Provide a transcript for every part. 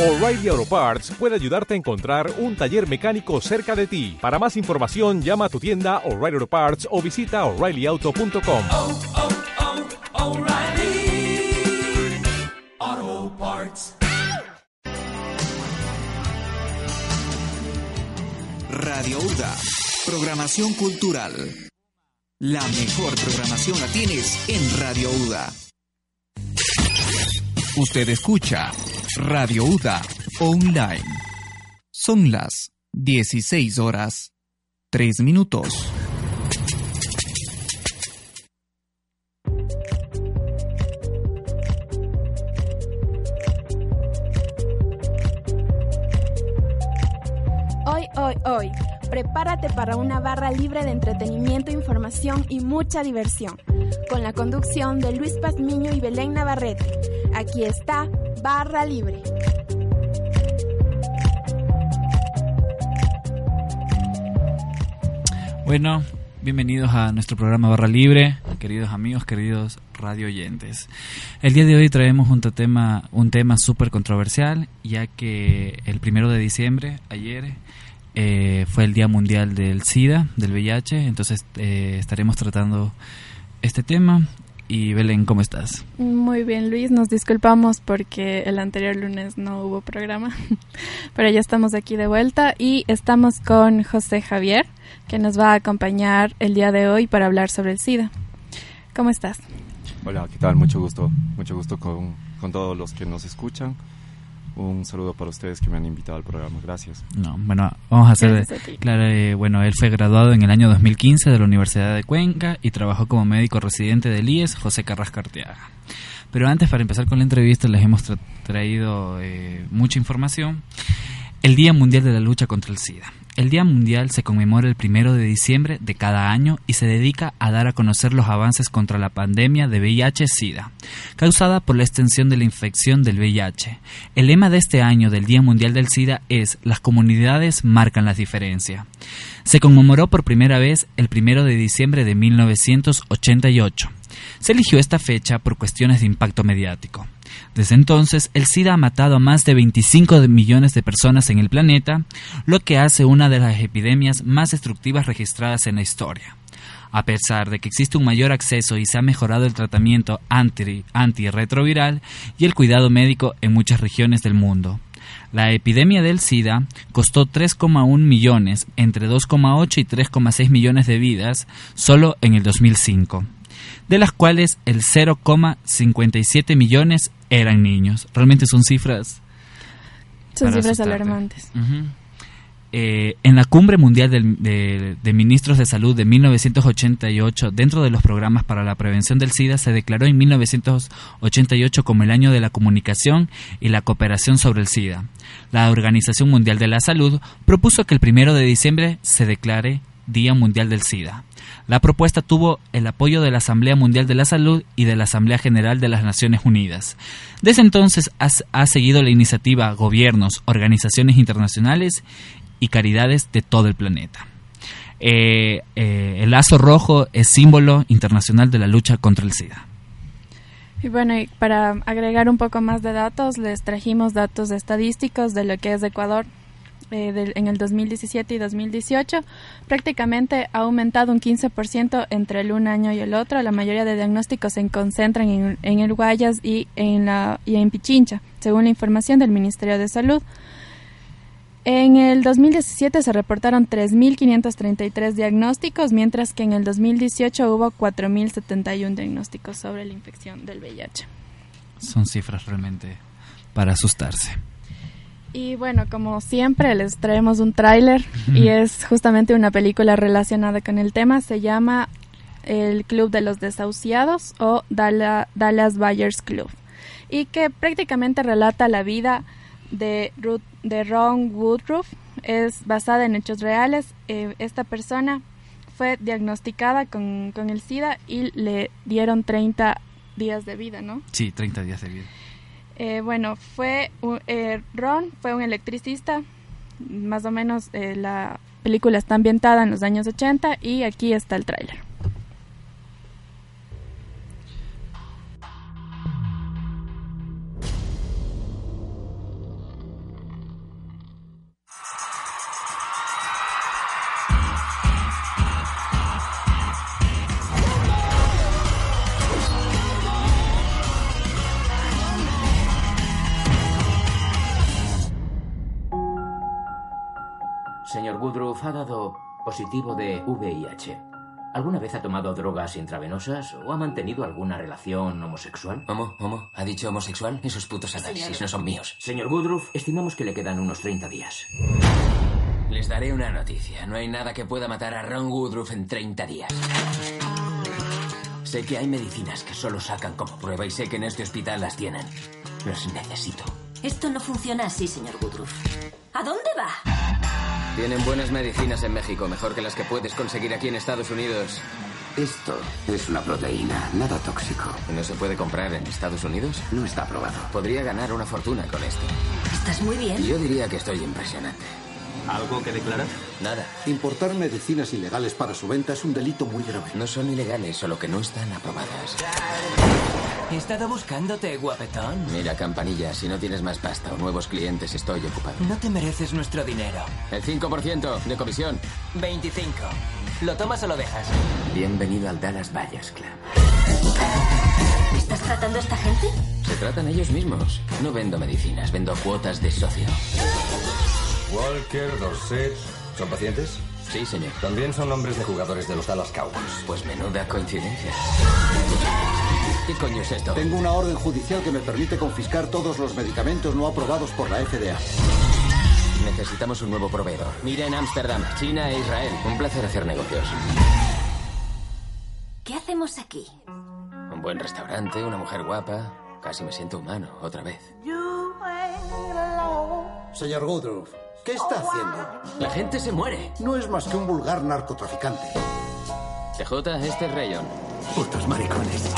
O'Reilly Auto Parts puede ayudarte a encontrar un taller mecánico cerca de ti. Para más información, llama a tu tienda O'Reilly Auto Parts o visita oreillyauto.com. oh, oh, O'Reilly Auto Parts. Radio UDA, programación cultural. La mejor programación la tienes en Radio UDA. Usted escucha Radio UDA Online. Son las 16 horas 3 minutos. Hoy, hoy, hoy, prepárate para una barra libre de entretenimiento, información y mucha diversión. Con la conducción de Luis Pazmiño y Belén Navarrete. Aquí está Barra Libre. Bueno, bienvenidos a nuestro programa Barra Libre, queridos amigos, queridos radio oyentes. El día de hoy traemos un tema, un tema súper controversial, ya que el primero de diciembre, ayer, eh, fue el Día Mundial del SIDA, del VIH, entonces eh, estaremos tratando este tema. Y Belén, ¿cómo estás? Muy bien, Luis. Nos disculpamos porque el anterior lunes no hubo programa, pero ya estamos aquí de vuelta y estamos con José Javier, que nos va a acompañar el día de hoy para hablar sobre el SIDA. ¿Cómo estás? Hola, ¿qué tal? Mucho gusto. Mucho gusto con, con todos los que nos escuchan. Un saludo para ustedes que me han invitado al programa. Gracias. No, bueno, vamos a hacer a claro, eh, bueno, él fue graduado en el año 2015 de la Universidad de Cuenca y trabajó como médico residente del IES José Carrasco Arteaga. Pero antes, para empezar con la entrevista, les hemos tra- traído eh, mucha información. El Día Mundial de la Lucha contra el SIDA. El Día Mundial se conmemora el primero de diciembre de cada año y se dedica a dar a conocer los avances contra la pandemia de VIH-Sida, causada por la extensión de la infección del VIH. El lema de este año del Día Mundial del SIDA es Las comunidades marcan la diferencia. Se conmemoró por primera vez el primero de diciembre de 1988. Se eligió esta fecha por cuestiones de impacto mediático. Desde entonces, el SIDA ha matado a más de 25 de millones de personas en el planeta, lo que hace una de las epidemias más destructivas registradas en la historia. A pesar de que existe un mayor acceso y se ha mejorado el tratamiento anti- antirretroviral y el cuidado médico en muchas regiones del mundo. La epidemia del SIDA costó 3,1 millones, entre 2,8 y 3,6 millones de vidas, solo en el 2005 de las cuales el 0,57 millones eran niños. Realmente son cifras. Son cifras asustarte. alarmantes. Eh, en la Cumbre Mundial del- de, de Ministros de Salud de 1988, dentro de los programas para la prevención del SIDA, se declaró en 1988 como el año de la comunicación y la cooperación sobre el SIDA. La Organización Mundial de la Salud propuso que el primero de diciembre se declare Día Mundial del SIDA. La propuesta tuvo el apoyo de la Asamblea Mundial de la Salud y de la Asamblea General de las Naciones Unidas. Desde entonces ha, seguido la iniciativa gobiernos, organizaciones internacionales y caridades de todo el planeta. Eh, eh, el lazo rojo es símbolo internacional de la lucha contra el SIDA. Y bueno, para agregar un poco más de datos, les trajimos datos estadísticos de lo que es Ecuador eh, del- en el 2017 y 2018. Prácticamente ha aumentado un 15% entre el un año y el otro. La mayoría de diagnósticos se concentran en, en el Guayas y en, la, y en Pichincha, según la información del Ministerio de Salud. En el 2017 se reportaron 3.533 diagnósticos, mientras que en el 2018 hubo 4.071 diagnósticos sobre la infección del VIH. Son cifras realmente para asustarse. Y bueno, como siempre, les traemos un tráiler y es justamente una película relacionada con el tema. Se llama El Club de los Desahuciados o Dalla- Dallas Buyers Club. Y que prácticamente relata la vida de, Ruth- de Ron Woodruff. Es basada en hechos reales. Eh, esta persona fue diagnosticada con, con el SIDA y le dieron 30 días de vida, ¿no? Sí, 30 días de vida. Eh, bueno, fue un- eh, Ron fue un electricista, más o menos eh, la película está ambientada en los años 80 y aquí está el tráiler. Ha dado positivo de VIH. ¿Alguna vez ha tomado drogas intravenosas o ha mantenido alguna relación homosexual? ¿Homo? ¿Homo? ¿Ha dicho homosexual? Esos putos análisis no son míos. Señor Woodruff, estimamos que le quedan unos 30 días. Les daré una noticia. No hay nada que pueda matar a Ron Woodruff en 30 días. Sé que hay medicinas que solo sacan como prueba y sé que en este hospital las tienen. Los necesito. Esto no funciona así, señor Woodruff. ¿A dónde va? Tienen buenas medicinas en México, mejor que las que puedes conseguir aquí en Estados Unidos. Esto es una proteína, nada tóxico. ¿No se puede comprar en Estados Unidos? No está aprobado. Podría ganar una fortuna con esto. Estás muy bien. Yo diría que estoy impresionante. ¿Algo que declarar? Nada. Importar medicinas ilegales para su venta es un delito muy grave. No son ilegales, solo que no están aprobadas. He estado buscándote, guapetón. Mira, campanilla, si no tienes más pasta o nuevos clientes, estoy ocupado. No te mereces nuestro dinero. El 5% de comisión. 25. ¿Lo tomas o lo dejas? Bienvenido al Dallas Vallas Club. ¿Estás tratando a esta gente? Se tratan ellos mismos. No vendo medicinas, vendo cuotas de socio. Walker, Dorset. ¿Son pacientes? Sí, señor. También son nombres de jugadores de los Dallas Cowboys. Pues menuda coincidencia. ¿Qué coño es esto? Tengo una orden judicial que me permite confiscar todos los medicamentos no aprobados por la FDA. Necesitamos un nuevo proveedor. Mira en Ámsterdam, China e Israel. Un placer hacer negocios. ¿Qué hacemos aquí? Un buen restaurante, una mujer guapa. Casi me siento humano, otra vez. Señor Woodruff, ¿qué está haciendo? La gente se muere. No es más que un vulgar narcotraficante. TJ, este es Rayon. Putos maricones.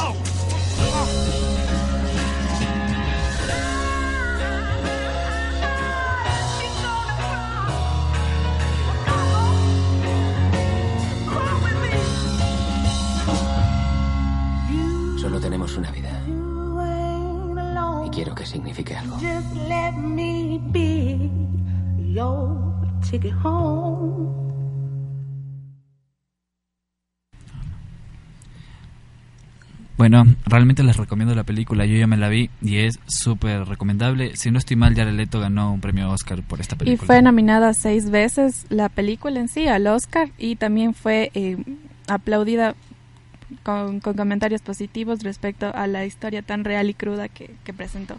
Solo tenemos una vida. Y quiero que signifique algo. Your ticket home. Bueno, realmente les recomiendo la película, yo ya me la vi y es súper recomendable. Si no estoy mal, Jared Leto ganó un premio Oscar por esta Y película. fue nominada seis veces la película en sí al Oscar y también fue eh, aplaudida con, con comentarios positivos respecto a la historia tan real y cruda que, que presentó.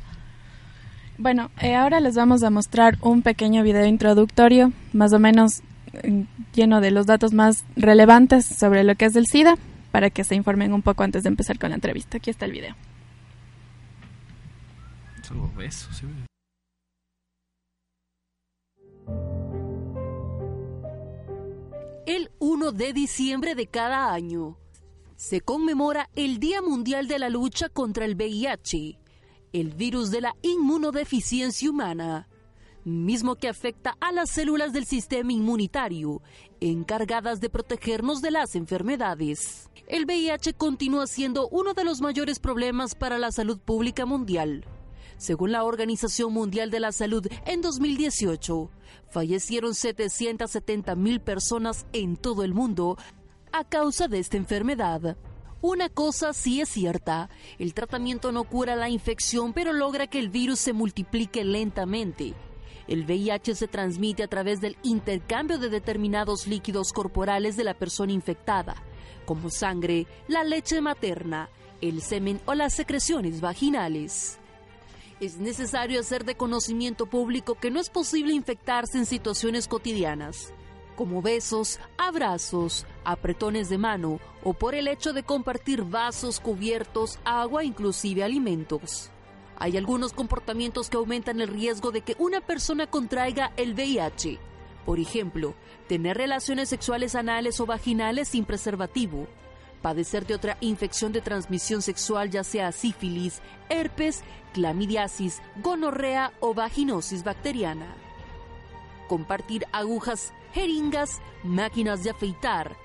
Bueno, eh, ahora les vamos a mostrar un pequeño video introductorio, más o menos eh, lleno de los datos más relevantes sobre lo que es el SIDA, para que se informen un poco antes de empezar con la entrevista. Aquí está el video. Solo beso, sí. El 1 de diciembre de cada año se conmemora el Día Mundial de la Lucha contra el VIH, el virus de la inmunodeficiencia humana, mismo que afecta a las células del sistema inmunitario, encargadas de protegernos de las enfermedades. El VIH continúa siendo uno de los mayores problemas para la salud pública mundial. Según la Organización Mundial de la Salud, en 2018 fallecieron 770 mil personas en todo el mundo a causa de esta enfermedad. Una cosa sí es cierta, el tratamiento no cura la infección, pero logra que el virus se multiplique lentamente. El VIH se transmite a través del intercambio de determinados líquidos corporales de la persona infectada, como sangre, la leche materna, el semen o las secreciones vaginales. Es necesario hacer de conocimiento público que no es posible infectarse en situaciones cotidianas, como besos, abrazos, apretones de mano o por el hecho de compartir vasos, cubiertos, agua, inclusive alimentos. Hay algunos comportamientos que aumentan el riesgo de que una persona contraiga el VIH. Por ejemplo, tener relaciones sexuales anales o vaginales sin preservativo, padecer de otra infección de transmisión sexual ya sea sífilis, herpes, clamidiasis, gonorrea o vaginosis bacteriana. Compartir agujas, jeringas, máquinas de afeitar,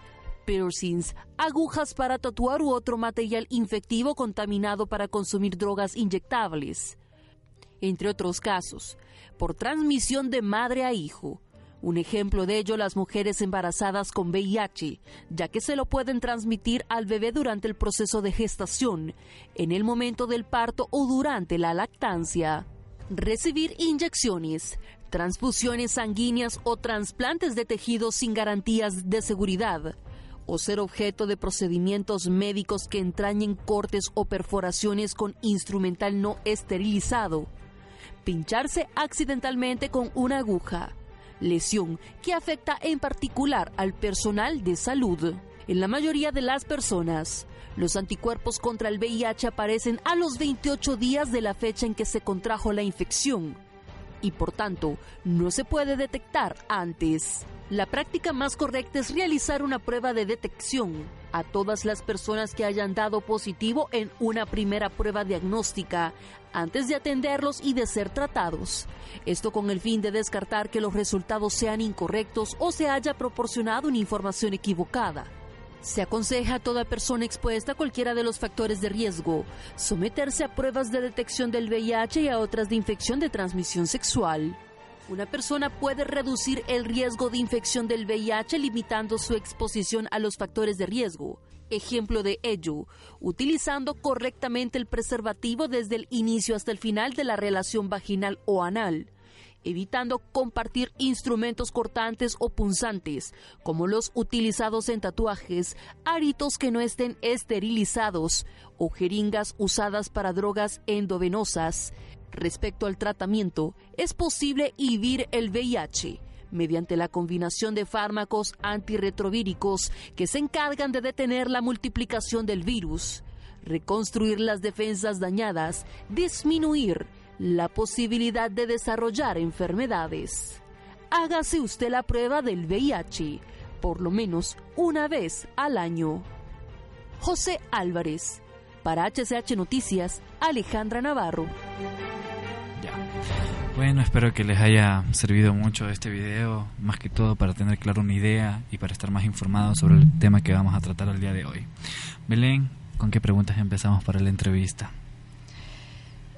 piercings, agujas para tatuar u otro material infectivo contaminado para consumir drogas inyectables, entre otros casos, por transmisión de madre a hijo. Un ejemplo de ello las mujeres embarazadas con VIH, ya que se lo pueden transmitir al bebé durante el proceso de gestación, en el momento del parto o durante la lactancia. Recibir inyecciones, transfusiones sanguíneas o trasplantes de tejidos sin garantías de seguridad, o ser objeto de procedimientos médicos que entrañen cortes o perforaciones con instrumental no esterilizado, pincharse accidentalmente con una aguja, lesión que afecta en particular al personal de salud. En la mayoría de las personas, los anticuerpos contra el VIH aparecen a los 28 días de la fecha en que se contrajo la infección y por tanto no se puede detectar antes. La práctica más correcta es realizar una prueba de detección a todas las personas que hayan dado positivo en una primera prueba diagnóstica antes de atenderlos y de ser tratados. Esto con el fin de descartar que los resultados sean incorrectos o se haya proporcionado una información equivocada. Se aconseja a toda persona expuesta a cualquiera de los factores de riesgo someterse a pruebas de detección del VIH y a otras de infección de transmisión sexual. Una persona puede reducir el riesgo de infección del VIH limitando su exposición a los factores de riesgo. Ejemplo de ello, utilizando correctamente el preservativo desde el inicio hasta el final de la relación vaginal o anal, evitando compartir instrumentos cortantes o punzantes, como los utilizados en tatuajes, aritos que no estén esterilizados o jeringas usadas para drogas endovenosas, Respecto al tratamiento, es posible inhibir el VIH mediante la combinación de fármacos antirretrovíricos que se encargan de detener la multiplicación del virus, reconstruir las defensas dañadas, disminuir la posibilidad de desarrollar enfermedades. Hágase usted la prueba del VIH, por lo menos una vez al año. José Álvarez, para HCH Noticias, Alejandra Navarro. Bueno, espero que les haya servido mucho este video, más que todo para tener claro una idea y para estar más informados sobre el tema que vamos a tratar el día de hoy. Belén, ¿con qué preguntas empezamos para la entrevista?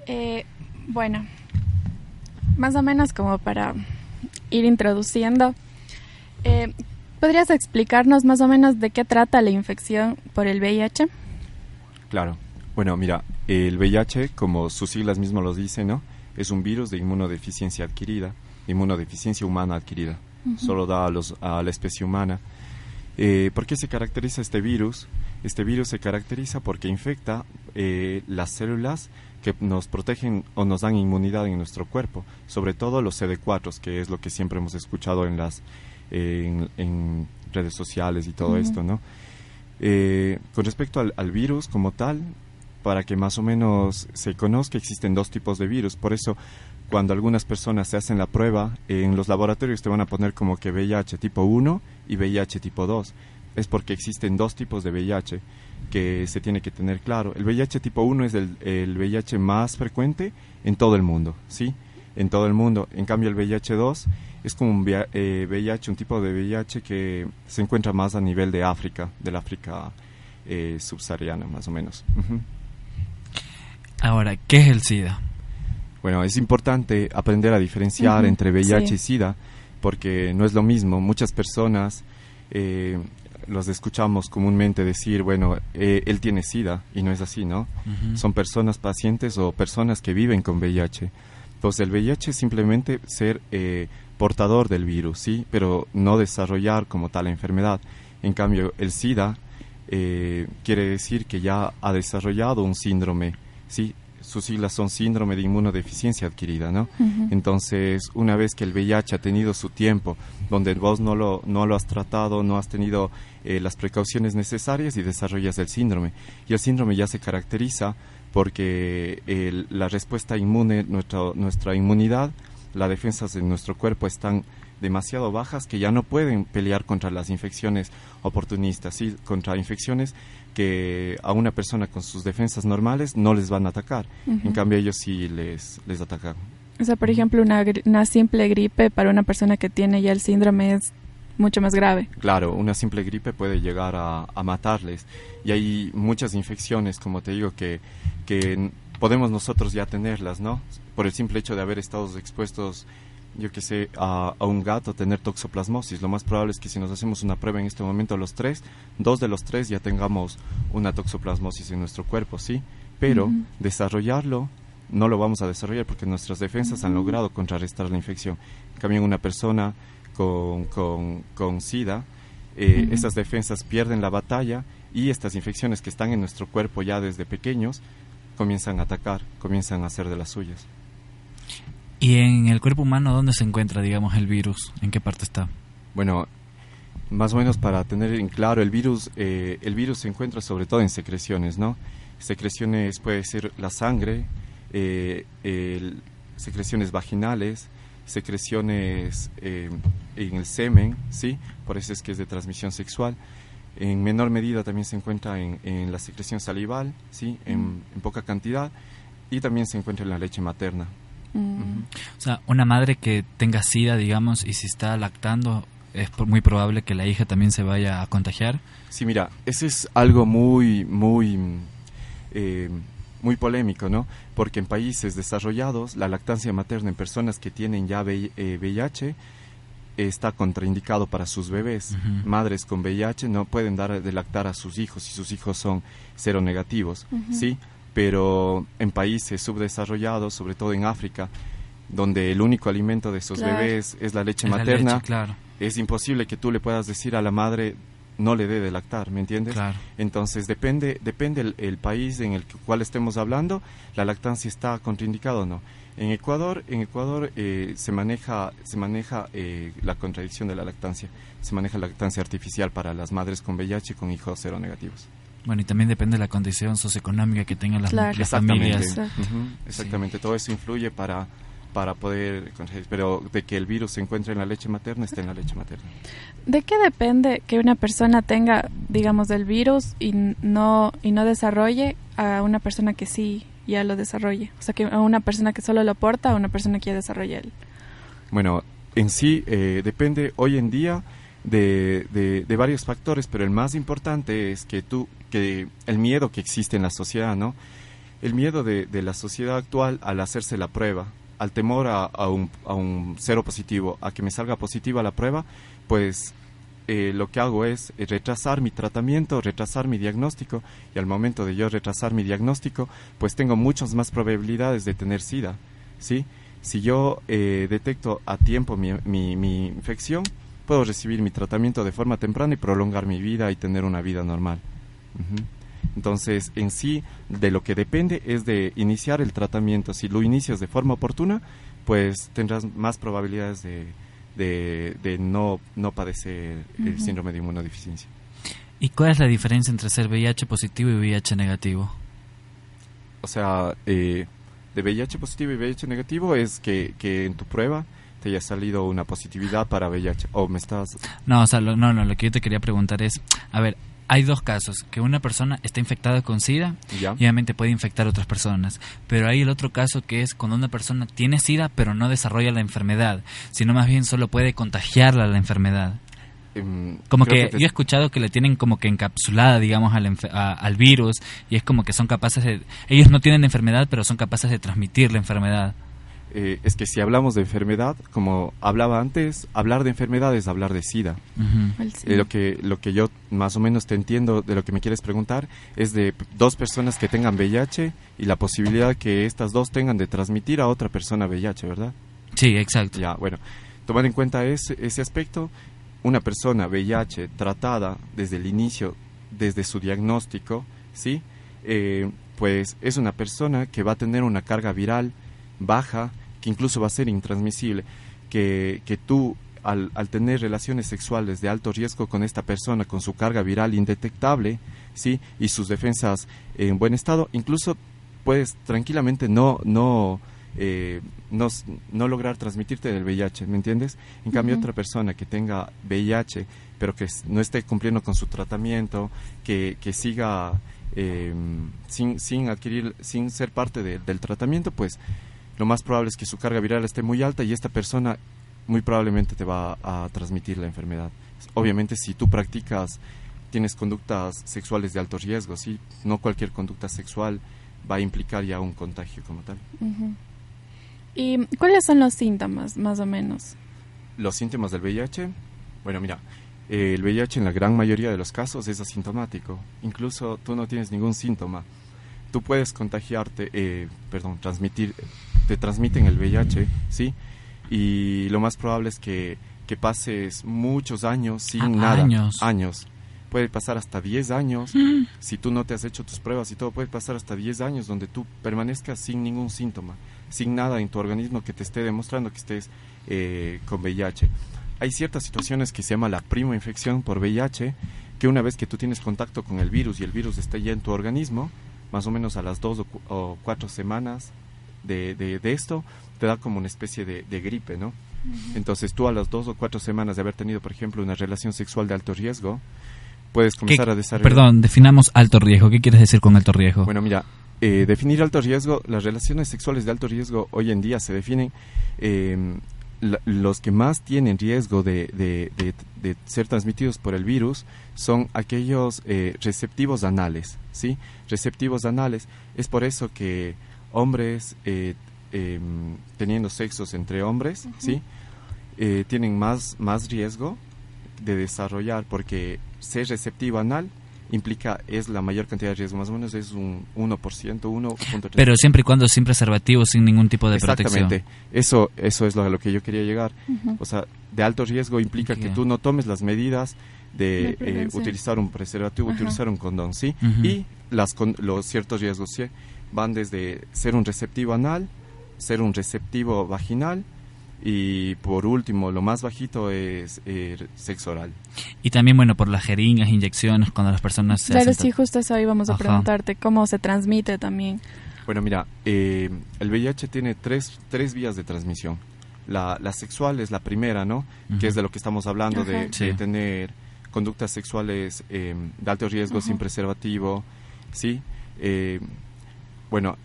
Eh, bueno, más o menos como para ir introduciendo, eh, ¿podrías explicarnos más o menos de qué trata la infección por el VIH? Claro. Bueno, mira, el VIH, como sus siglas mismo lo dicen, ¿no? es un virus de inmunodeficiencia adquirida, inmunodeficiencia humana adquirida. Solo da a, los, a la especie humana. Eh, ¿Por qué se caracteriza este virus? Este virus se caracteriza porque infecta eh, las células que nos protegen o nos dan inmunidad en nuestro cuerpo, sobre todo los CD4, que es lo que siempre hemos escuchado en las en, redes sociales y todo esto, ¿no? Eh, con respecto al, virus como tal, para que más o menos se conozca, existen dos tipos de virus. Por eso, cuando algunas personas se hacen la prueba, en los laboratorios te van a poner como que VIH tipo 1 y VIH tipo 2. Es porque existen dos tipos de VIH que se tiene que tener claro. El VIH tipo 1 es el, el VIH más frecuente en todo el mundo, ¿sí? En todo el mundo. En cambio, el VIH 2 es como un VIH, eh, un tipo de VIH que se encuentra más a nivel de África, del África eh, subsahariana, más o menos. Ahora, ¿qué es el SIDA? Bueno, es importante aprender a diferenciar entre VIH y SIDA porque no es lo mismo. Muchas personas eh, los escuchamos comúnmente decir, bueno, eh, él tiene SIDA y no es así, ¿no? Son personas pacientes o personas que viven con VIH. Entonces el VIH es simplemente ser eh, portador del virus, ¿sí? Pero no desarrollar como tal la enfermedad. En cambio, el SIDA quiere decir que ya ha desarrollado un síndrome sí, sus siglas son síndrome de inmunodeficiencia adquirida, ¿no? Entonces, una vez que el VIH ha tenido su tiempo, donde vos no lo, no lo has tratado, no has tenido eh, las precauciones necesarias y desarrollas el síndrome. Y el síndrome ya se caracteriza porque la respuesta inmune, nuestra, nuestra inmunidad, las defensas de nuestro cuerpo están demasiado bajas que ya no pueden pelear contra las infecciones oportunistas, ¿sí? contra infecciones que a una persona con sus defensas normales no les van a atacar. En cambio, ellos sí les, les atacan. O sea, por ejemplo, una, una simple gripe para una persona que tiene ya el síndrome es mucho más grave. Claro, una simple gripe puede llegar a, a matarles. Y hay muchas infecciones, como te digo, que, que podemos nosotros ya tenerlas, ¿no? Por el simple hecho de haber estado expuestos yo que sé, a, un gato tener toxoplasmosis. Lo más probable es que si nos hacemos una prueba en este momento los tres, dos de los tres ya tengamos una toxoplasmosis en nuestro cuerpo, ¿sí? Pero desarrollarlo no lo vamos a desarrollar porque nuestras defensas han logrado contrarrestar la infección. En cambio, una persona con, con, con SIDA, eh, estas defensas pierden la batalla y estas infecciones que están en nuestro cuerpo ya desde pequeños comienzan a atacar, comienzan a hacer de las suyas. ¿Y en el cuerpo humano dónde se encuentra, digamos, el virus? ¿En qué parte está? Bueno, más o menos para tener en claro, el virus, eh, el virus se encuentra sobre todo en secreciones, ¿no? Secreciones puede ser la sangre, eh, secreciones vaginales, secreciones eh, en el semen, ¿sí? Por eso es que es de transmisión sexual. En menor medida también se encuentra en, la secreción salival, ¿sí? En, mm. en, poca cantidad. Y también se encuentra en la leche materna. Mm. O sea, una madre que tenga SIDA, digamos, y si está lactando, es muy probable que la hija también se vaya a contagiar. Sí, mira, ese es algo muy, muy, eh, muy polémico, ¿no? Porque en países desarrollados la lactancia materna en personas que tienen ya VIH eh, está contraindicado para sus bebés. Madres con VIH no pueden dar de lactar a sus hijos si sus hijos son seronegativos, ¿sí? Pero en países subdesarrollados, sobre todo en África, donde el único alimento de esos bebés es la leche materna, es imposible que tú le puedas decir a la madre no le dé de lactar, ¿me entiendes? Entonces depende depende el, país en el cual estemos hablando, la lactancia está contraindicada o no. En Ecuador, en Ecuador eh, se maneja se maneja eh, la contradicción de la lactancia, se maneja la lactancia artificial para las madres con VIH y con hijos seronegativos. Bueno, y también depende de la condición socioeconómica que tengan las, familias. Exactamente, todo eso influye para para poder pero de que el virus se encuentre en la leche materna está en la leche materna. ¿De qué depende que una persona tenga, digamos, del virus y no y no desarrolle a una persona que sí ya lo desarrolle? O sea, que a una persona que solo lo porta a una persona que ya desarrolla él. Bueno, en sí eh, depende hoy en día de, de, varios factores, pero el más importante es que tú, que el miedo que existe en la sociedad, ¿no? El miedo de, la sociedad actual al hacerse la prueba, al temor a, un, a un cero positivo, a que me salga positiva la prueba, pues eh, lo que hago es retrasar mi tratamiento, retrasar mi diagnóstico y al momento de yo retrasar mi diagnóstico, pues tengo muchas más probabilidades de tener SIDA, ¿sí? Si yo eh, detecto a tiempo mi, mi, mi infección, puedo recibir mi tratamiento de forma temprana y prolongar mi vida y tener una vida normal. Entonces, en sí, de lo que depende es de iniciar el tratamiento. Si lo inicias de forma oportuna, pues tendrás más probabilidades de, de, no, no padecer el síndrome de inmunodeficiencia. ¿Y cuál es la diferencia entre ser VIH positivo y VIH negativo? O sea, eh, de VIH positivo y VIH negativo es que, que en tu prueba te haya salido una positividad para VIH o me estás no o sea no no lo que yo te quería preguntar es a ver hay dos casos, que una persona está infectada con SIDA y obviamente puede infectar a otras personas, pero hay el otro caso que es cuando una persona tiene SIDA pero no desarrolla la enfermedad, sino más bien solo puede contagiarla la enfermedad. Em, como que, yo he escuchado que le tienen como que encapsulada, digamos, al, al virus y es como que son capaces de... Ellos no tienen enfermedad, pero son capaces de transmitir la enfermedad. Eh, es que si hablamos de enfermedad, como hablaba antes, hablar de enfermedad es hablar de SIDA. Eh, lo, que, lo que yo más o menos te entiendo de lo que me quieres preguntar es de dos personas que tengan VIH y la posibilidad que estas dos tengan de transmitir a otra persona VIH, ¿verdad? Sí, exacto. Ya, bueno, tomar en cuenta ese, ese aspecto, una persona VIH tratada desde el inicio, desde su diagnóstico, ¿sí? Eh, pues es una persona que va a tener una carga viral baja, que incluso va a ser intransmisible, que, que tú al, al, tener relaciones sexuales de alto riesgo con esta persona, con su carga viral indetectable, ¿sí? y sus defensas en buen estado, incluso puedes tranquilamente no, no, eh, no, no, lograr transmitirte del VIH, ¿me entiendes? En cambio, otra persona que tenga VIH, pero que no esté cumpliendo con su tratamiento, que, que siga eh, sin, sin adquirir, sin ser parte del tratamiento, pues lo más probable es que su carga viral esté muy alta y esta persona muy probablemente te va a transmitir la enfermedad. Obviamente si tú practicas, tienes conductas sexuales de alto riesgo, ¿sí? no cualquier conducta sexual va a implicar ya un contagio como tal. ¿Y cuáles son los síntomas, más o menos? Los síntomas del VIH, bueno, mira, el VIH en la gran mayoría de los casos es asintomático. Incluso tú no tienes ningún síntoma tú puedes contagiarte, eh, perdón, transmitir, te transmiten el VIH, ¿sí? Y lo más probable es que, que pases muchos años sin Ah, nada. años. Años. Puede pasar hasta 10 años. Mm. Si tú no te has hecho tus pruebas y todo, puede pasar hasta 10 años donde tú permanezcas sin ningún síntoma, sin nada en tu organismo que te esté demostrando que estés eh, con VIH. Hay ciertas situaciones que se llama la prima infección por VIH, que una vez que tú tienes contacto con el virus y el virus está ya en tu organismo, más o menos a las dos o, o cuatro semanas de, de- de esto, te da como una especie de, de gripe, ¿no? Entonces tú a las dos o cuatro semanas de haber tenido, por ejemplo, una relación sexual de alto riesgo, puedes ¿Qué- comenzar a desarrollar... Perdón, definamos alto riesgo. ¿Qué quieres decir con alto riesgo? Bueno, mira, eh, definir alto riesgo, las relaciones sexuales de alto riesgo hoy en día se definen eh, la- los que más tienen riesgo de, de- de- de ser transmitidos por el virus son aquellos eh, receptivos anales, ¿sí? Receptivos anales. Es por eso que hombres eh, em, teniendo sexos entre hombres, ¿sí? Eh, tienen más, más riesgo de desarrollar porque ser receptivo anal implica es la mayor cantidad de riesgo, más o menos es un 1%, 1.3%. Pero siempre y cuando sin preservativo, sin ningún tipo de protección. Exactamente. Eso, eso es lo, a lo que yo quería llegar. O sea, de alto riesgo implica que tú no tomes las medidas De de eh, utilizar un preservativo, Ajá. utilizar un condón, ¿sí? Y las con- los ciertos riesgos ¿sí? Van desde ser un receptivo anal, ser un receptivo vaginal y por último, lo más bajito es eh, sexo oral. Y también, bueno, por las jeringas, inyecciones, cuando las personas se Claro, sí, justo eso íbamos a Ajá. preguntarte, cómo se transmite también. Bueno, mira, eh, el VIH tiene tres, tres vías de transmisión. La, la sexual es la primera, ¿no? Que es de lo que estamos hablando, de, Ajá. Sí. de tener conductas sexuales eh, de alto riesgo, sin preservativo, ¿sí? Bueno,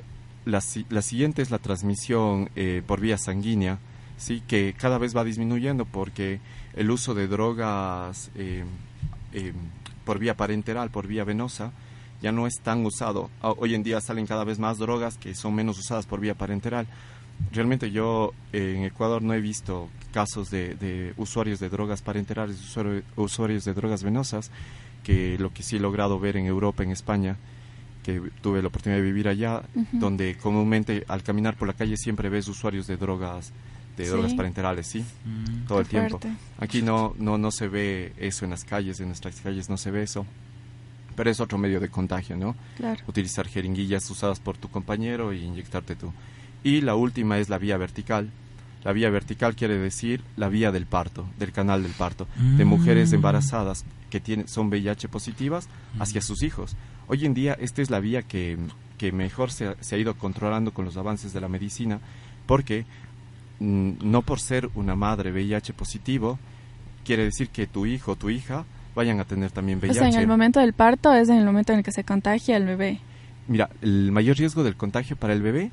la, la siguiente es la transmisión eh, por vía sanguínea, ¿sí? Que cada vez va disminuyendo porque el uso de drogas eh, por vía parenteral, por vía venosa, ya no es tan usado. Ah, Hoy en día salen cada vez más drogas que son menos usadas por vía parenteral. Realmente yo eh, en Ecuador no he visto casos de, usuarios de drogas parenterales, usuario- usuarios de drogas venosas, que lo que sí he logrado ver en Europa, en España, que tuve la oportunidad de vivir allá, donde comúnmente al caminar por la calle siempre ves usuarios de drogas de Sí. drogas parenterales, sí, Mm. todo Qué el tiempo. fuerte. Aquí no, no, no se ve eso en las calles, en nuestras calles no se ve eso. Pero es otro medio de contagio, ¿no? Claro. Utilizar jeringuillas usadas por tu compañero y inyectarte tú. Y la última es la vía vertical. La vía vertical quiere decir la vía del parto, del canal del parto, de mujeres Mm. embarazadas que tienen, son VIH positivas hacia sus hijos. Hoy en día esta es la vía que, que mejor se ha, se ha ido controlando con los avances de la medicina, porque mm, no por ser una madre VIH positivo, quiere decir que tu hijo o tu hija vayan a tener también O VIH. sea, en el momento del parto es en el momento en el que se contagia el bebé. Mira, el mayor riesgo del contagio para el bebé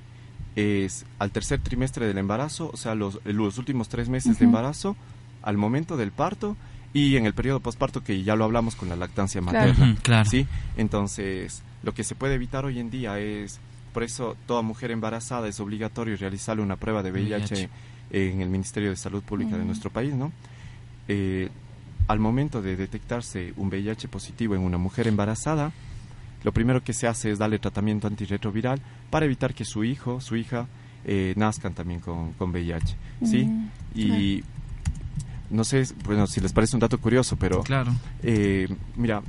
es al tercer trimestre del embarazo, o sea, los, los últimos tres meses de embarazo, al momento del parto y en el periodo postparto que ya lo hablamos con la lactancia Claro. materna. Ujú, claro. ¿sí? Entonces, lo que se puede evitar hoy en día es, por eso toda mujer embarazada es obligatorio realizarle una prueba de VIH, VIH. en el Ministerio de Salud Pública de nuestro país, ¿no? Eh, al momento de detectarse un VIH positivo en una mujer embarazada, lo primero que se hace es darle tratamiento antirretroviral para evitar que su hijo, su hija, eh, nazcan también con, con VIH, ¿sí? Mm, y no sé, bueno, si les parece un dato curioso, pero Claro. eh, mira,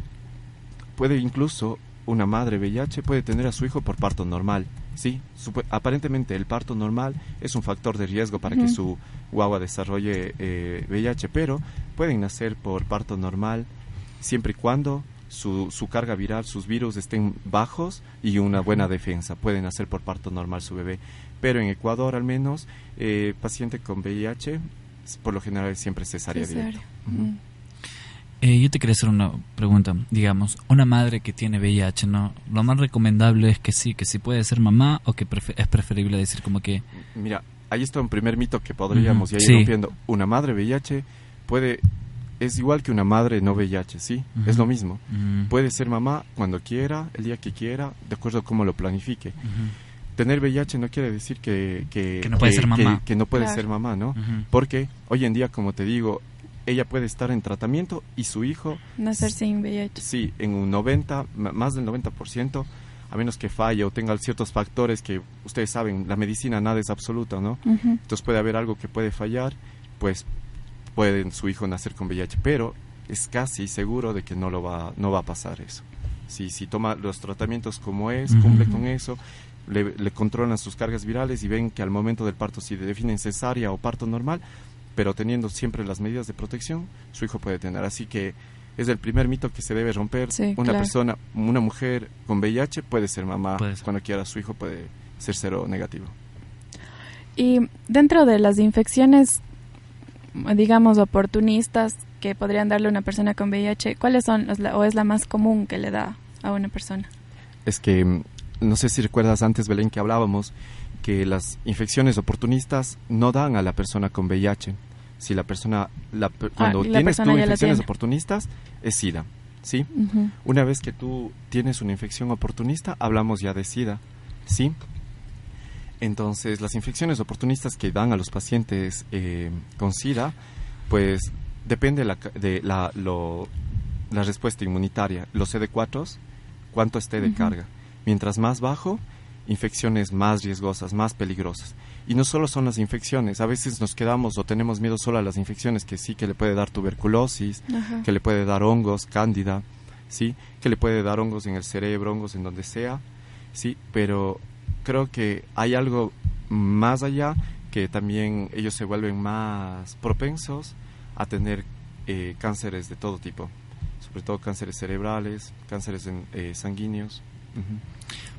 puede incluso una madre VIH puede tener a su hijo por parto normal, ¿sí? Aparentemente el parto normal es un factor de riesgo para que su guagua desarrolle eh, VIH, pero pueden nacer por parto normal siempre y cuando su, su carga viral, sus virus estén bajos y una buena defensa. Pueden nacer por parto normal su bebé. Pero en Ecuador al menos, eh, paciente con VIH, por lo general es siempre cesárea Cesárea. directa. Mm. Eh, yo te quería hacer una pregunta. Digamos, una madre que tiene VIH, ¿no? Lo más recomendable es que sí, que sí puede ser mamá o que prefe- es preferible decir como que... Mira, ahí está un primer mito que podríamos ir sí. rompiendo. Una madre VIH puede es igual que una madre no VIH, ¿sí? Es lo mismo. Puede ser mamá cuando quiera, el día que quiera, de acuerdo a cómo lo planifique. Tener VIH no quiere decir que, que, Que no puede ser mamá. que- que no puede Claro. ser mamá, ¿no? Porque hoy en día, como te digo, ella puede estar en tratamiento y su hijo Nacer sin VIH. Sí, en un 90, m- más del 90%, a menos que falle o tenga ciertos factores que ustedes saben, la medicina nada es absoluta, ¿no? Entonces puede haber algo que puede fallar, pues puede su hijo nacer con VIH, pero es casi seguro de que no lo va no va a pasar eso. Si si toma los tratamientos como es, cumple con eso, le, le, controlan sus cargas virales y ven que al momento del parto si definen cesárea o parto normal, pero teniendo siempre las medidas de protección, su hijo puede tener. Así que es el primer mito que se debe romper. una persona, una mujer con VIH puede ser mamá cuando quiera, su hijo puede ser cero negativo. Y dentro de las infecciones, digamos, oportunistas que podrían darle a una persona con VIH, ¿cuáles son o es la más común que le da a una persona? Es que, mm, no sé si recuerdas antes, Belén, que hablábamos que las infecciones oportunistas no dan a la persona con VIH si la persona, la, ah, cuando tienes tú infecciones oportunistas, es SIDA, ¿sí? Una vez que tú tienes una infección oportunista, hablamos ya de SIDA, ¿sí? Entonces, las infecciones oportunistas que dan a los pacientes eh, con SIDA, pues depende la, de la, lo, la respuesta inmunitaria. Los CD4, cuánto esté de carga. Mientras más bajo, infecciones más riesgosas, más peligrosas. Y no solo son las infecciones, a veces nos quedamos o tenemos miedo solo a las infecciones que sí que le puede dar tuberculosis, que le puede dar hongos, cándida, sí, que le puede dar hongos en el cerebro, hongos en donde sea, sí, pero creo que hay algo más allá que también ellos se vuelven más propensos a tener eh, cánceres de todo tipo, sobre todo cánceres cerebrales, cánceres eh, sanguíneos.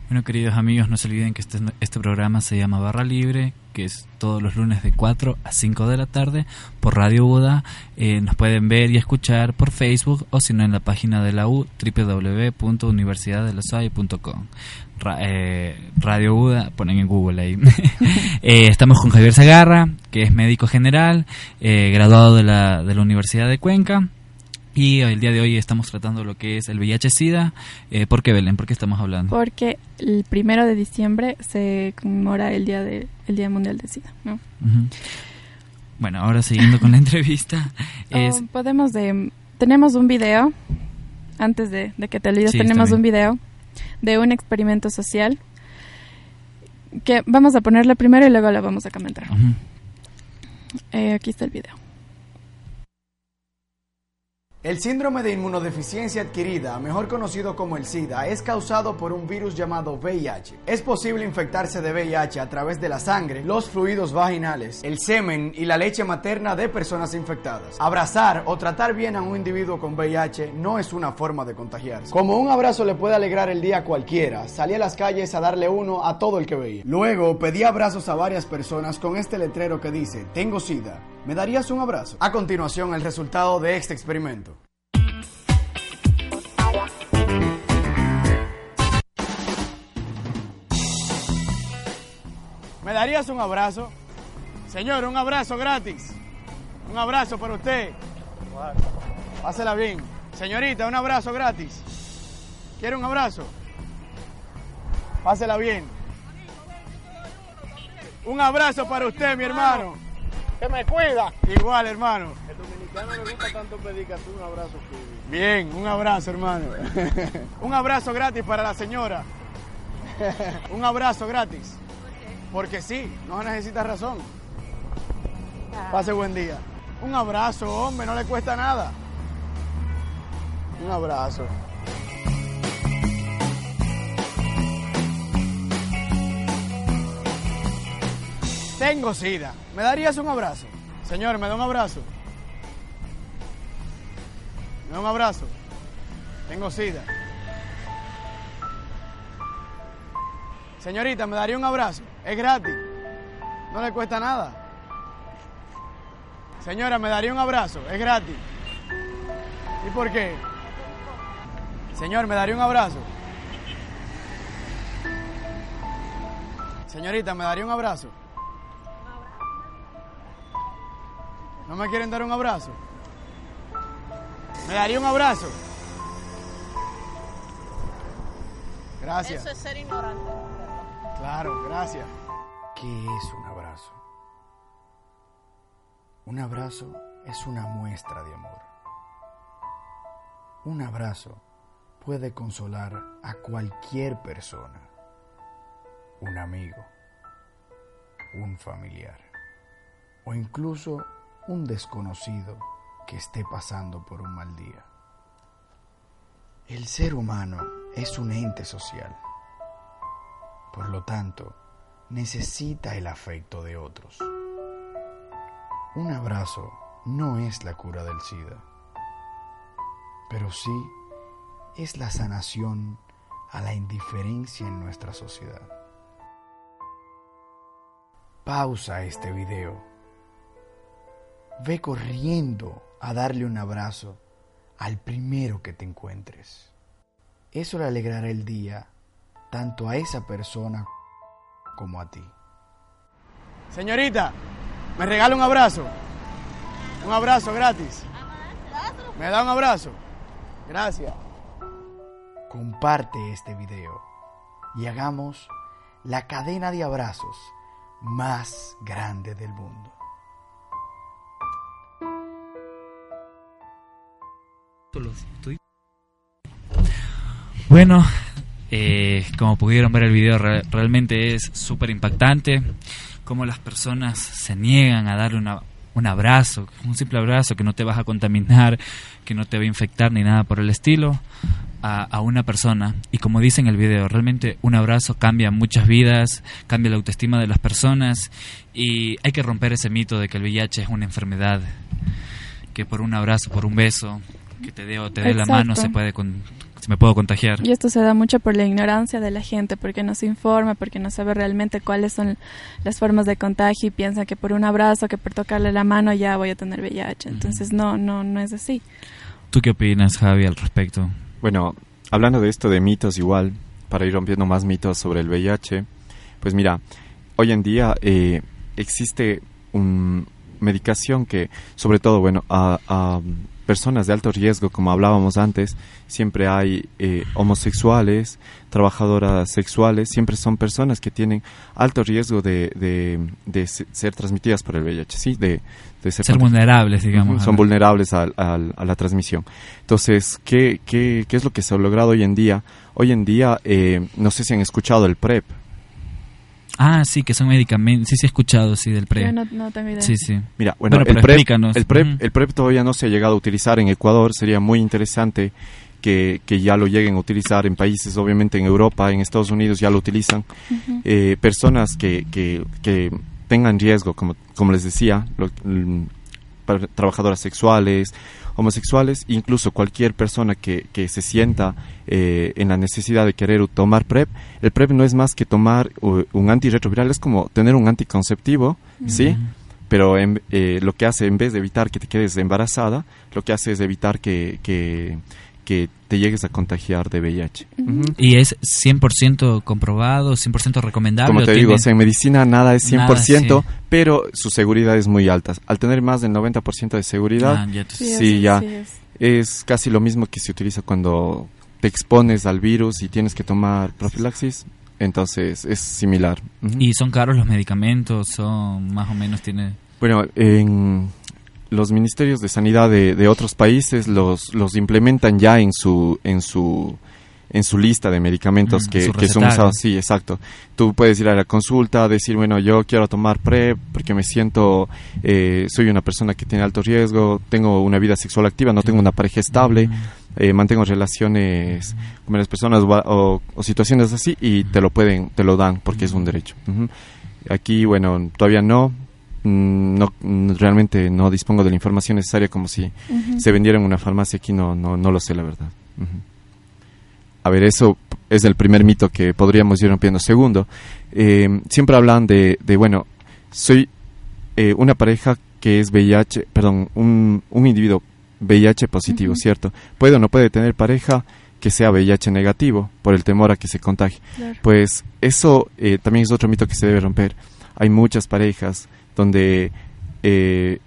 Bueno, queridos amigos, no se olviden que este, este programa se llama Barra Libre, que es todos los lunes de 4 a 5 de la tarde por Radio Buda. Eh, nos pueden ver y escuchar por Facebook o si no en la página de la U, www.universidaddelosai.com. eh, Radio Buda, ponen en Google ahí. eh, estamos con Javier Zagarra, que es médico general, eh, graduado de la, de la Universidad de Cuenca. Y el día de hoy estamos tratando lo que es el VIH-Sida. Eh, ¿Por qué, Belén? ¿Por qué estamos hablando? Porque el primero de diciembre se conmemora el Día, de, el día Mundial de SIDA, ¿no? Bueno, ahora siguiendo con la entrevista. Es... Oh, podemos de... Tenemos un video, antes de, que te olvides, tenemos un video de un experimento social que vamos a ponerle primero y luego lo vamos a comentar. eh, aquí está el video. El síndrome de inmunodeficiencia adquirida, mejor conocido como el SIDA, es causado por un virus llamado VIH. Es posible infectarse de VIH a través de la sangre, los fluidos vaginales, el semen y la leche materna de personas infectadas. Abrazar o tratar bien a un individuo con VIH no es una forma de contagiarse. Como un abrazo le puede alegrar el día a cualquiera, salí a las calles a darle uno a todo el que veía. Luego pedí abrazos a varias personas con este letrero que dice, tengo SIDA. ¿Me darías un abrazo? A continuación, el resultado de este experimento. ¿Me darías un abrazo? Señor, un abrazo gratis. Un abrazo para usted. Pásela bien. Señorita, un abrazo gratis. ¿Quiere un abrazo? Pásela bien. Un abrazo para usted, mi hermano. Que me cuida. Igual, hermano. El dominicano le gusta tanto pedir que un abrazo. Bien, un abrazo, hermano. un abrazo gratis para la señora. un abrazo gratis. Porque sí, no necesita razón. Pase buen día. Un abrazo, hombre, no le cuesta nada. Un abrazo. Tengo sida. ¿Me darías un abrazo? Señor, ¿me da un abrazo? ¿Me da un abrazo? Tengo sida. Señorita, ¿me daría un abrazo? Es gratis. No le cuesta nada. Señora, ¿me daría un abrazo? Es gratis. ¿Y por qué? Señor, ¿me daría un abrazo? Señorita, ¿me daría un abrazo? ¿No me quieren dar un abrazo? ¿Me daría un abrazo? Gracias. Eso es ser ignorante. Claro, gracias. ¿Qué es un abrazo? Un abrazo es una muestra de amor. Un abrazo puede consolar a cualquier persona, un amigo, un familiar o incluso un desconocido que esté pasando por un mal día. El ser humano es un ente social. Por lo tanto, necesita el afecto de otros. Un abrazo no es la cura del SIDA, pero sí es la sanación a la indiferencia en nuestra sociedad. Pausa este video. Ve corriendo a darle un abrazo al primero que te encuentres. Eso le alegrará el día tanto a esa persona como a ti. Señorita, ¿me regala un abrazo? Un abrazo gratis. ¿Me da un abrazo? Gracias. Comparte este video y hagamos la cadena de abrazos más grande del mundo. Bueno, eh, como pudieron ver el video, re- realmente es súper impactante. Cómo las personas se niegan a darle una- un abrazo, un simple abrazo que no te vas a contaminar, que no te va a infectar ni nada por el estilo, a, a una persona. Y como dice en el video, realmente un abrazo cambia muchas vidas, cambia la autoestima de las personas y hay que romper ese mito de que el VIH es una enfermedad, que por un abrazo, por un beso, que te dé o te dé la mano se puede con- se me puedo contagiar. Y esto se da mucho por la ignorancia de la gente, porque no se informa, porque no sabe realmente cuáles son las formas de contagio y piensa que por un abrazo, que por tocarle la mano ya voy a tener VIH. Entonces no, no, no es así. ¿Tú qué opinas, Javi, al respecto? Bueno, hablando de esto de mitos igual, para ir rompiendo más mitos sobre el VIH, pues mira, hoy en día eh, existe una medicación que, sobre todo, bueno, a, a personas de alto riesgo, como hablábamos antes, siempre hay eh, homosexuales, trabajadoras sexuales, siempre son personas que tienen alto riesgo de, de, de se- ser transmitidas por el VIH, ¿sí? De, de Ser vulnerables, digamos, a Son vulnerables al- a la transmisión. Entonces, ¿qué, qué, qué es lo que se ha logrado hoy en día? Hoy en día, eh, no sé si han escuchado el PrEP. Ah, sí, que son medicamentos. Sí, sí, he escuchado, sí, del PrEP. Yo no- no tengo idea. Sí, sí. Mira, bueno, pero el, PrEP, explícanos. el, PrEP, el PrEP todavía no se ha llegado a utilizar en Ecuador. Sería muy interesante que, que ya lo lleguen a utilizar en países, obviamente en Europa, en Estados Unidos ya lo utilizan. Eh, personas que, que, que tengan riesgo, como, como les decía, lo- mm, para- trabajadoras sexuales, homosexuales, incluso cualquier persona que, que se sienta eh, en la necesidad de querer tomar PrEP. El PrEP no es más que tomar uh, un antirretroviral, es como tener un anticonceptivo, ¿sí? Ujú. Pero en- eh, lo que hace, en vez de evitar que te quedes embarazada, lo que hace es evitar que, que, que te llegues a contagiar de VIH. Ujú. ¿Y es 100% comprobado, 100% recomendable? Como te tiene- digo, o sea, en medicina nada es 100%, Nada, sí. pero su seguridad es muy alta. Al tener más del 90% de seguridad, Ah, ya te- sí, Sí, ya sí es. es casi lo mismo que se utiliza cuando te expones al virus y tienes que tomar profilaxis. Entonces es similar. Ujú. ¿Y son caros los medicamentos? ¿Son más o menos tiene...? Bueno, en los ministerios de sanidad de, de otros países los, los implementan ya en su en su en su lista de medicamentos Mm, que, son usados. Sí, exacto. Tú puedes ir a la consulta, decir, bueno, yo quiero tomar PrEP porque me siento, eh, soy una persona que tiene alto riesgo, tengo una vida sexual activa, no tengo una pareja estable, eh, mantengo relaciones con las personas o, situaciones así y te lo pueden, te lo dan porque es un derecho. Ujú. Aquí, bueno, todavía no. Mm, no mm, realmente no dispongo de la información necesaria como si se vendiera en una farmacia aquí no no no lo sé la verdad. A ver eso es el primer mito que podríamos ir rompiendo. Segundo eh, siempre hablan de, de bueno soy eh, una pareja que es VIH perdón un, un individuo VIH positivo cierto puede o no puede tener pareja que sea VIH negativo por el temor a que se contagie Claro. pues eso eh, también es otro mito que se debe romper. Hay muchas parejas donde eh,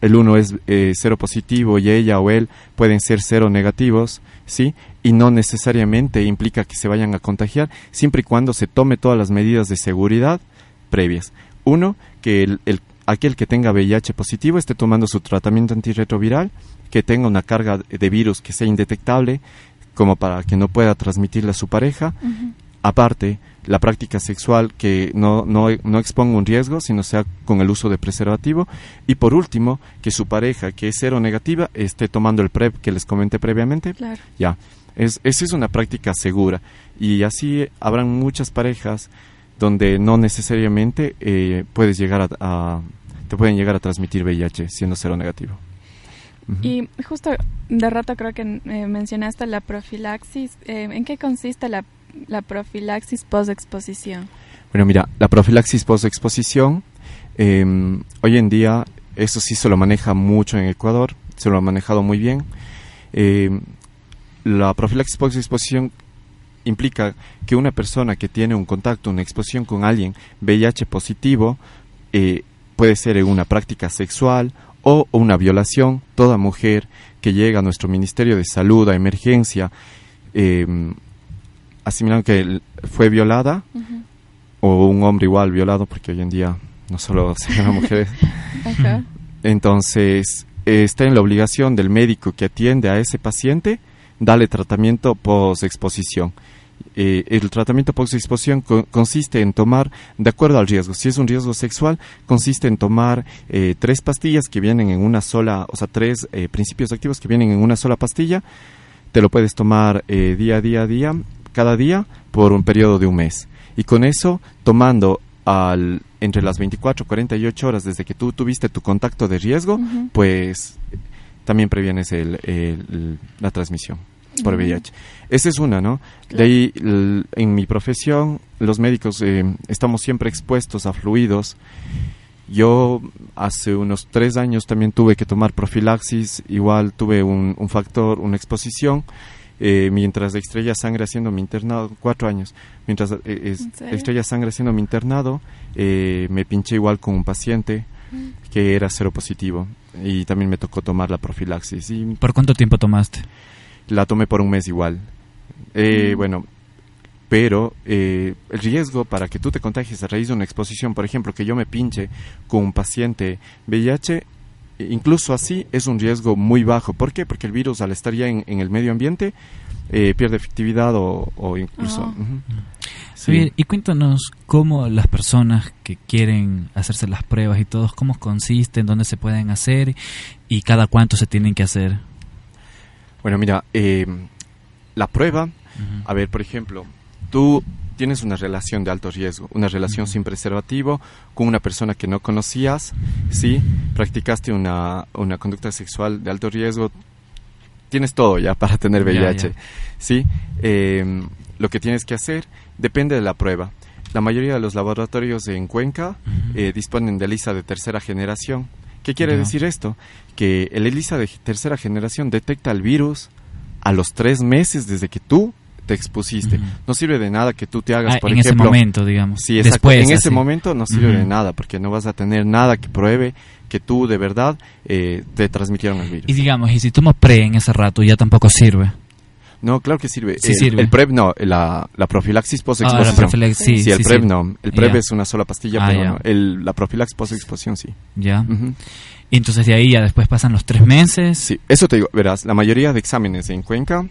el uno es eh, cero positivo y ella o él pueden ser cero negativos, ¿sí? Y no necesariamente implica que se vayan a contagiar, siempre y cuando se tome todas las medidas de seguridad previas. Uno, que el, el- aquel que tenga VIH positivo esté tomando su tratamiento antirretroviral, que tenga una carga de virus que sea indetectable, como para que no pueda transmitirle a su pareja. Aparte, la práctica sexual que no, no, no, exponga un riesgo, sino sea con el uso de preservativo. Y por último, que su pareja, que es cero negativa, esté tomando el PrEP que les comenté previamente. Claro. Ya, es, esa es una práctica segura. Y así habrán muchas parejas donde no necesariamente eh, puedes llegar a, te pueden llegar a transmitir VIH siendo cero negativo. Y justo de rato creo que eh, mencionaste la profilaxis. Eh, ¿En qué consiste la, la profilaxis post-exposición? Bueno, mira, la profilaxis post-exposición, em, hoy en día, eso sí se lo maneja mucho en Ecuador, se lo ha manejado muy bien. Em, la profilaxis post-exposición implica que una persona que tiene un contacto, una exposición con alguien VIH positivo, eh, puede ser en una práctica sexual o una violación, toda mujer que llega a nuestro Ministerio de Salud a emergencia, eh, asimilando que fue violada, o un hombre igual violado, porque hoy en día no solo se llama mujeres. Entonces, está en la obligación del médico que atiende a ese paciente darle tratamiento post-exposición. Eh, el tratamiento post-exposición consiste en tomar, de acuerdo al riesgo, si es un riesgo sexual, consiste en tomar eh, tres pastillas que vienen en una sola, o sea, tres eh, principios activos que vienen en una sola pastilla. Te lo puedes tomar día a día a día, cada día, por un periodo de un mes. Y con eso, tomando al, entre las 24 y 48 horas desde que tú tuviste tu contacto de riesgo, pues también previenes la transmisión por VIH. Esa es una, ¿no? De ahí, en mi profesión, los médicos eh, estamos siempre expuestos a fluidos. Yo hace unos tres años también tuve que tomar profilaxis, igual tuve un, factor, una exposición, eh, mientras extraía sangre haciendo mi internado, cuatro años, mientras eh, extraía sangre haciendo mi internado, eh, me pinché igual con un paciente mm. que era cero positivo y también me tocó tomar la profilaxis. Y, ¿Por cuánto tiempo tomaste? la tomé por un mes igual. Eh, bueno, pero eh, el riesgo para que tú te contagies a raíz de una exposición, por ejemplo, que yo me pinche con un paciente VIH, incluso así es un riesgo muy bajo. ¿Por qué? Porque el virus al estar ya en, el medio ambiente eh, pierde efectividad o, incluso... Ah. y cuéntanos cómo las personas que quieren hacerse las pruebas y todos, cómo consisten, dónde se pueden hacer y cada cuánto se tienen que hacer. Bueno, mira, eh, la prueba, a ver, por ejemplo, tú tienes una relación de alto riesgo, una relación sin preservativo con una persona que no conocías, ¿sí? Practicaste una, una conducta sexual de alto riesgo, tienes todo ya para tener VIH, ¿sí? Em, lo que tienes que hacer depende de la prueba. La mayoría de los laboratorios en Cuenca eh, disponen de ELISA de tercera generación. ¿Qué quiere decir esto? Que el ELISA de tercera generación detecta el virus a los tres meses desde que tú te expusiste. No sirve de nada que tú te hagas, ah, por ejemplo... En ese momento, digamos. Sí, Después, en ese momento no sirve de nada porque no vas a tener nada que pruebe que tú de verdad eh, te transmitieron el virus. Y digamos, y si tomas pre en ese rato ya tampoco sirve. No, claro que sirve. Sí el, sirve. el PrEP no, la, la profilaxis post-exposición. Ah, sí, sí, el PrEP no. El PrEP es una sola pastilla, ah, pero no. El, la profilaxis post-exposición sí. Ya. Y entonces de ahí ya después pasan los tres meses. Sí, eso te digo, verás, la mayoría de exámenes en Cuenca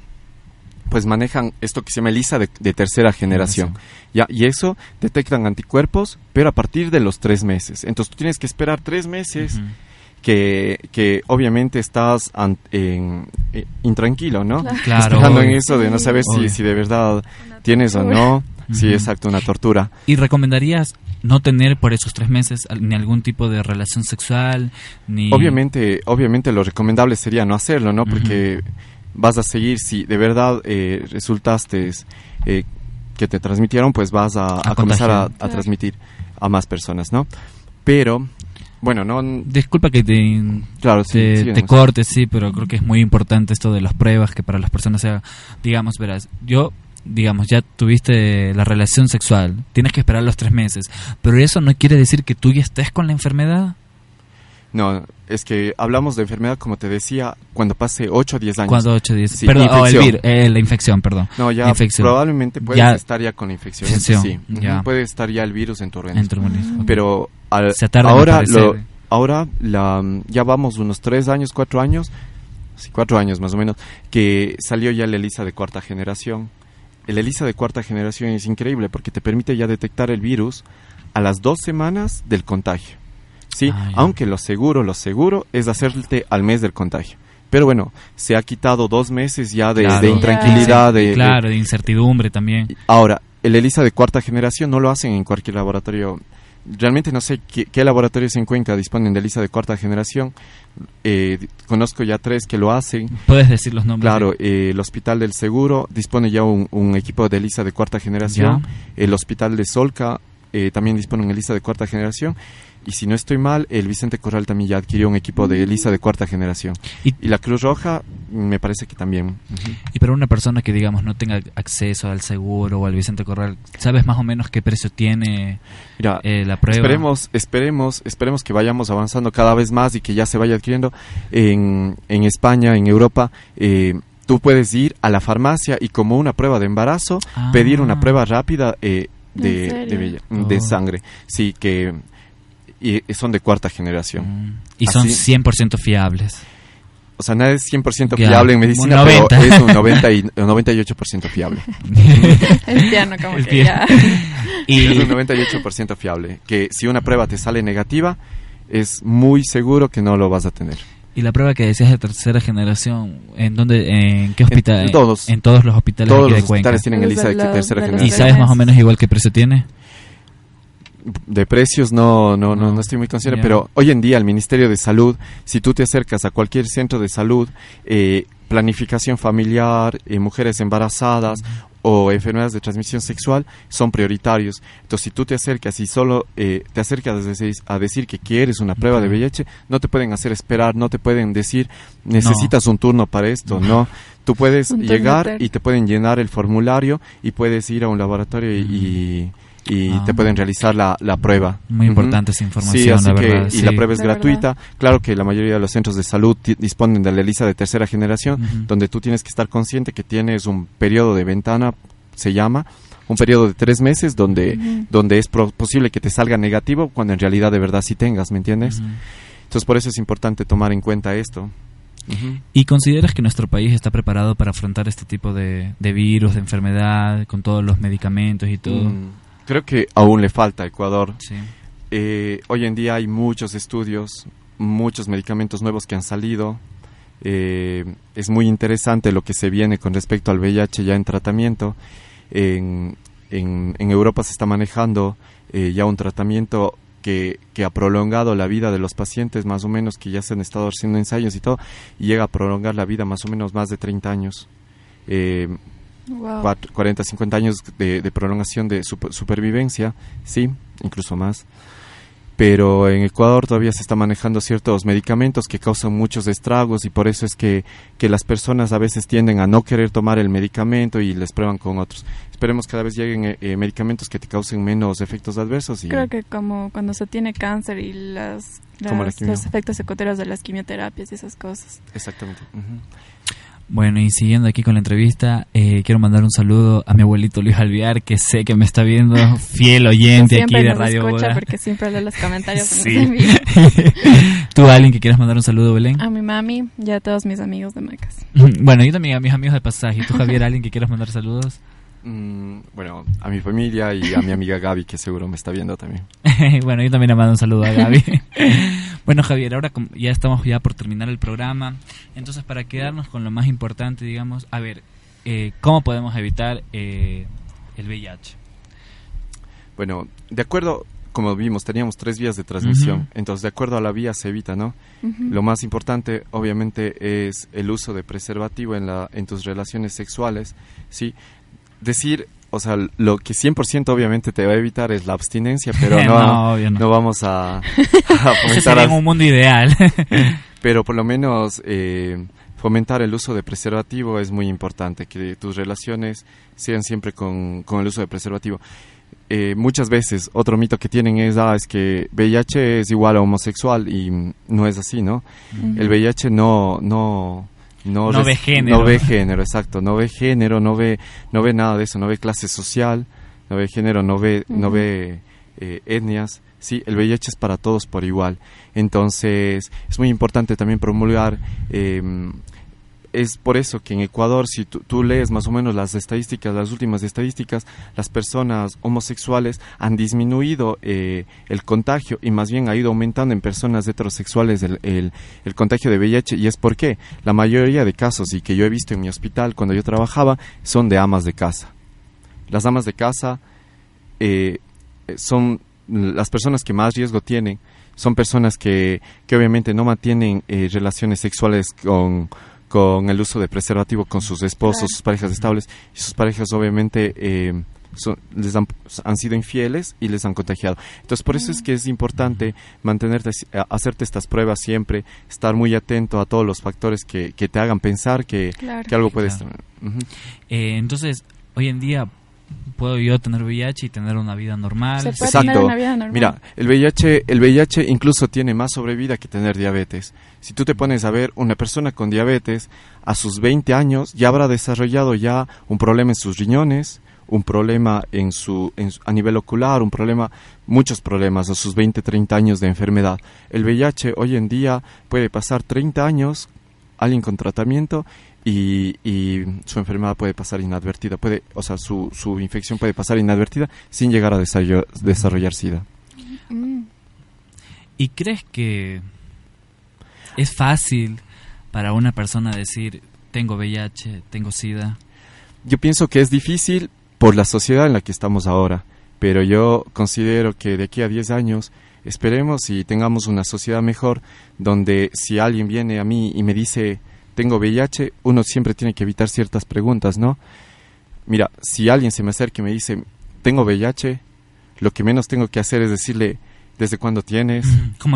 pues manejan esto que se llama ELISA de, tercera generación. Ya, y eso detectan anticuerpos, pero a partir de los tres meses. Entonces tú tienes que esperar tres meses. Que, que, obviamente estás en, eh, intranquilo, ¿no? Claro. Esperando en eso de no saber si, si de verdad tienes o no. Sí, exacto, una tortura. ¿Y recomendarías no tener por esos tres meses ni algún tipo de relación sexual? ni Obviamente, obviamente lo recomendable sería no hacerlo, ¿no? Porque vas a seguir, si de verdad eh, resultaste eh, que te transmitieron, pues vas a, comenzar a, transmitir a más personas, ¿no? Pero bueno, no. Disculpa que te, claro, te, cortes, sí, pero creo que es muy importante esto de las pruebas, que para las personas sea, digamos, verás, yo digamos, ya tuviste la relación sexual, tienes que esperar los tres meses, pero eso no quiere decir que tú ya estés con la enfermedad. No, es que hablamos de enfermedad, como te decía, cuando pase 8 o 10 años. Cuando 8 o 10. perdón, oh, el eh, la infección, perdón. No, ya probablemente puedes estar ya con infección. Sí, puede estar ya el virus en tu organismo. Pero ahora, lo, ahora la, ya vamos unos 3 años, 4 años, cuatro años más o menos, que salió ya el ELISA de cuarta generación. El ELISA de cuarta generación es increíble porque te permite ya detectar el virus a las dos semanas del contagio. Sí, Ah, aunque lo seguro, lo seguro es hacerte al mes del contagio. Pero bueno, se ha quitado dos meses ya de, Claro. de intranquilidad, de, de- claro, de incertidumbre también. Ahora, el ELISA de cuarta generación no lo hacen en cualquier laboratorio. Realmente no sé qué, qué laboratorios en Cuenca disponen de ELISA de cuarta generación. Eh, conozco ya tres que lo hacen. Puedes decir los nombres. Claro, eh, el Hospital del Seguro dispone ya un, un equipo de ELISA de cuarta generación. Ya. El Hospital de Solca eh, también dispone un ELISA de cuarta generación. Y si no estoy mal, el Vicente Corral también ya adquirió un equipo de ELISA de cuarta generación. Y- Y, la Cruz Roja me parece que también. Y para una persona que, digamos, no tenga acceso al seguro o al Vicente Corral, ¿sabes más o menos qué precio tiene Mira, eh, la prueba? Esperemos, esperemos, esperemos que vayamos avanzando cada vez más y que ya se vaya adquiriendo en, en España, en Europa. eh, tú puedes ir a la farmacia y como una prueba de embarazo Ah. pedir una prueba rápida eh, ¿En de, de, bella- de Oh. sangre. Sí, que y son de cuarta generación. Y son Así- 100% fiables. O sea, nada es 100% Ya, fiable en medicina, 90. pero es un 90 y, un 98% fiable. El piano como El que piano. ya. Y- Es un 98% fiable. Que si una prueba te sale negativa, es muy seguro que no lo vas a tener. Y la prueba que decías de tercera generación, ¿en dónde, en qué hospital? En todos. En todos los hospitales Todos aquí los de Cuenca. hospitales tienen ELISA de de tercera de los ¿Y generación. sabes más o menos igual qué precio tiene? De precios no, no, no, No. estoy muy consciente, pero hoy en día el Ministerio de Salud, si tú te acercas a cualquier centro de salud, eh, planificación familiar, eh, mujeres embarazadas o enfermedades de transmisión sexual son prioritarios. Entonces, si tú te acercas y solo eh, te acercas a decir, que quieres una prueba de Ujú. VIH, no te pueden hacer esperar, no te pueden decir necesitas un turno para esto, no. Tú puedes llegar y te pueden llenar el formulario y puedes ir a un laboratorio y, y Ah. te pueden realizar la, la prueba. Muy importante esa información, Sí, así la que, verdad, y sí. la prueba es La gratuita. Claro que la mayoría de los centros de salud disponen de la lista de tercera generación, donde tú tienes que estar consciente que tienes un periodo de ventana, se llama, un periodo de tres meses donde, donde es pro- posible que te salga negativo cuando en realidad de verdad sí tengas, ¿me entiendes? Entonces por eso es importante tomar en cuenta esto. ¿Y consideras que nuestro país está preparado para afrontar este tipo de, de virus, de enfermedad, con todos los medicamentos y todo? Mm, creo que aún le falta a Ecuador. Sí. Eh, hoy en día hay muchos estudios, muchos medicamentos nuevos que han salido. Eh, es muy interesante lo que se viene con respecto al VIH ya en tratamiento. En, en- en Europa se está manejando eh, ya un tratamiento que, que ha prolongado la vida de los pacientes, más o menos, que ya se han estado haciendo ensayos y todo, y llega a prolongar la vida más o menos más de 30 años. Eh, Wow. cuat- 40, 50 años de, de prolongación de super- supervivencia, sí, incluso más. Pero en Ecuador todavía se está manejando ciertos medicamentos que causan muchos estragos y por eso es que, que las personas a veces tienden a no querer tomar el medicamento y les prueban con otros. Esperemos cada vez lleguen eh, eh, medicamentos que te causen menos efectos adversos y Creo que como cuando se tiene cáncer y las, los efectos secundarios de las quimioterapias y esas cosas. exactamente. Bueno, y siguiendo aquí con la entrevista, eh, quiero mandar un saludo a mi abuelito Luis Alviar, que sé que me está viendo, fiel oyente aquí de nos Radio escucha Boda. porque siempre lee los comentarios Sí. envía. ¿Tú, alguien que quieras mandar un saludo, Belén? A mi mami y a todos mis amigos de Macas. Bueno, yo también a mis amigos de pasaje. ¿Y tú, Javier, alguien que quieras mandar saludos? Mm, bueno, a mi familia y a mi amiga Gaby que seguro me está viendo también. bueno, yo también le mando un saludo a Gaby. bueno, Javier, ahora ya estamos ya por terminar el programa. Entonces, para quedarnos con lo más importante, digamos, a ver, eh, ¿cómo podemos evitar eh, el VIH? Bueno, de acuerdo, como vimos, teníamos tres vías de transmisión. Entonces, de acuerdo a la vía se evita, ¿no? Lo más importante, obviamente, es el uso de preservativo en, la, en tus relaciones sexuales, ¿sí? Decir, o sea, lo que 100% obviamente te va a evitar es la abstinencia, pero no, No, obvio no. no vamos a, a fomentar... sería un mundo ideal. pero por lo menos eh, fomentar el uso de preservativo es muy importante, que tus relaciones sean siempre con, con el uso de preservativo. Eh, muchas veces otro mito que tienen es, ah, es que VIH es igual a homosexual y no es así, ¿no? Ujú. El VIH no, no, no, ve género. No ve género, exacto, no ve género, no ve, no ve nada de eso, no ve clase social, no ve género, no ve, no ve eh, etnias, Sí, el VIH es para todos por igual. Entonces, es muy importante también promulgar em, es por eso que en Ecuador, si tú, lees más o menos las estadísticas, las últimas estadísticas, las personas homosexuales han disminuido eh, el contagio y más bien ha ido aumentando en personas heterosexuales el, el, contagio de VIH. ¿Y es porque La mayoría de casos y que yo he visto en mi hospital cuando yo trabajaba son de amas de casa. Las amas de casa eh, son las personas que más riesgo tienen. Son personas que, que obviamente no mantienen eh, relaciones sexuales con con el uso de preservativo con sus esposos, sus parejas estables, y sus parejas obviamente eh, les han, sido infieles y les han contagiado. Entonces, por eso es que es importante mantenerte, hacerte estas pruebas siempre, estar muy atento a todos los factores que, que te hagan pensar que, que algo puede estar. Eh, entonces, hoy en día puedo yo tener VIH y tener una vida normal. Exacto. Mira, el VIH, el VIH incluso tiene más sobrevida que tener diabetes. Si tú te pones a ver una persona con diabetes a sus 20 años ya habrá desarrollado ya un problema en sus riñones, un problema en su, a nivel ocular, un problema, muchos problemas a sus 20, 30 años de enfermedad. El VIH hoy en día puede pasar 30 años alguien con tratamiento y, y, su enfermedad puede pasar inadvertida, puede, o sea, su, su infección puede pasar inadvertida sin llegar a desarrollar, desarrollar SIDA. ¿Y crees que es fácil para una persona decir, tengo VIH, tengo SIDA? Yo pienso que es difícil por la sociedad en la que estamos ahora, pero yo considero que de aquí a 10 años esperemos y tengamos una sociedad mejor donde si alguien viene a mí y me dice, tengo VIH, uno siempre tiene que evitar ciertas preguntas, ¿no? Mira, si alguien se me acerca y me dice, tengo VIH, lo que menos tengo que hacer es decirle, ¿desde cuándo tienes?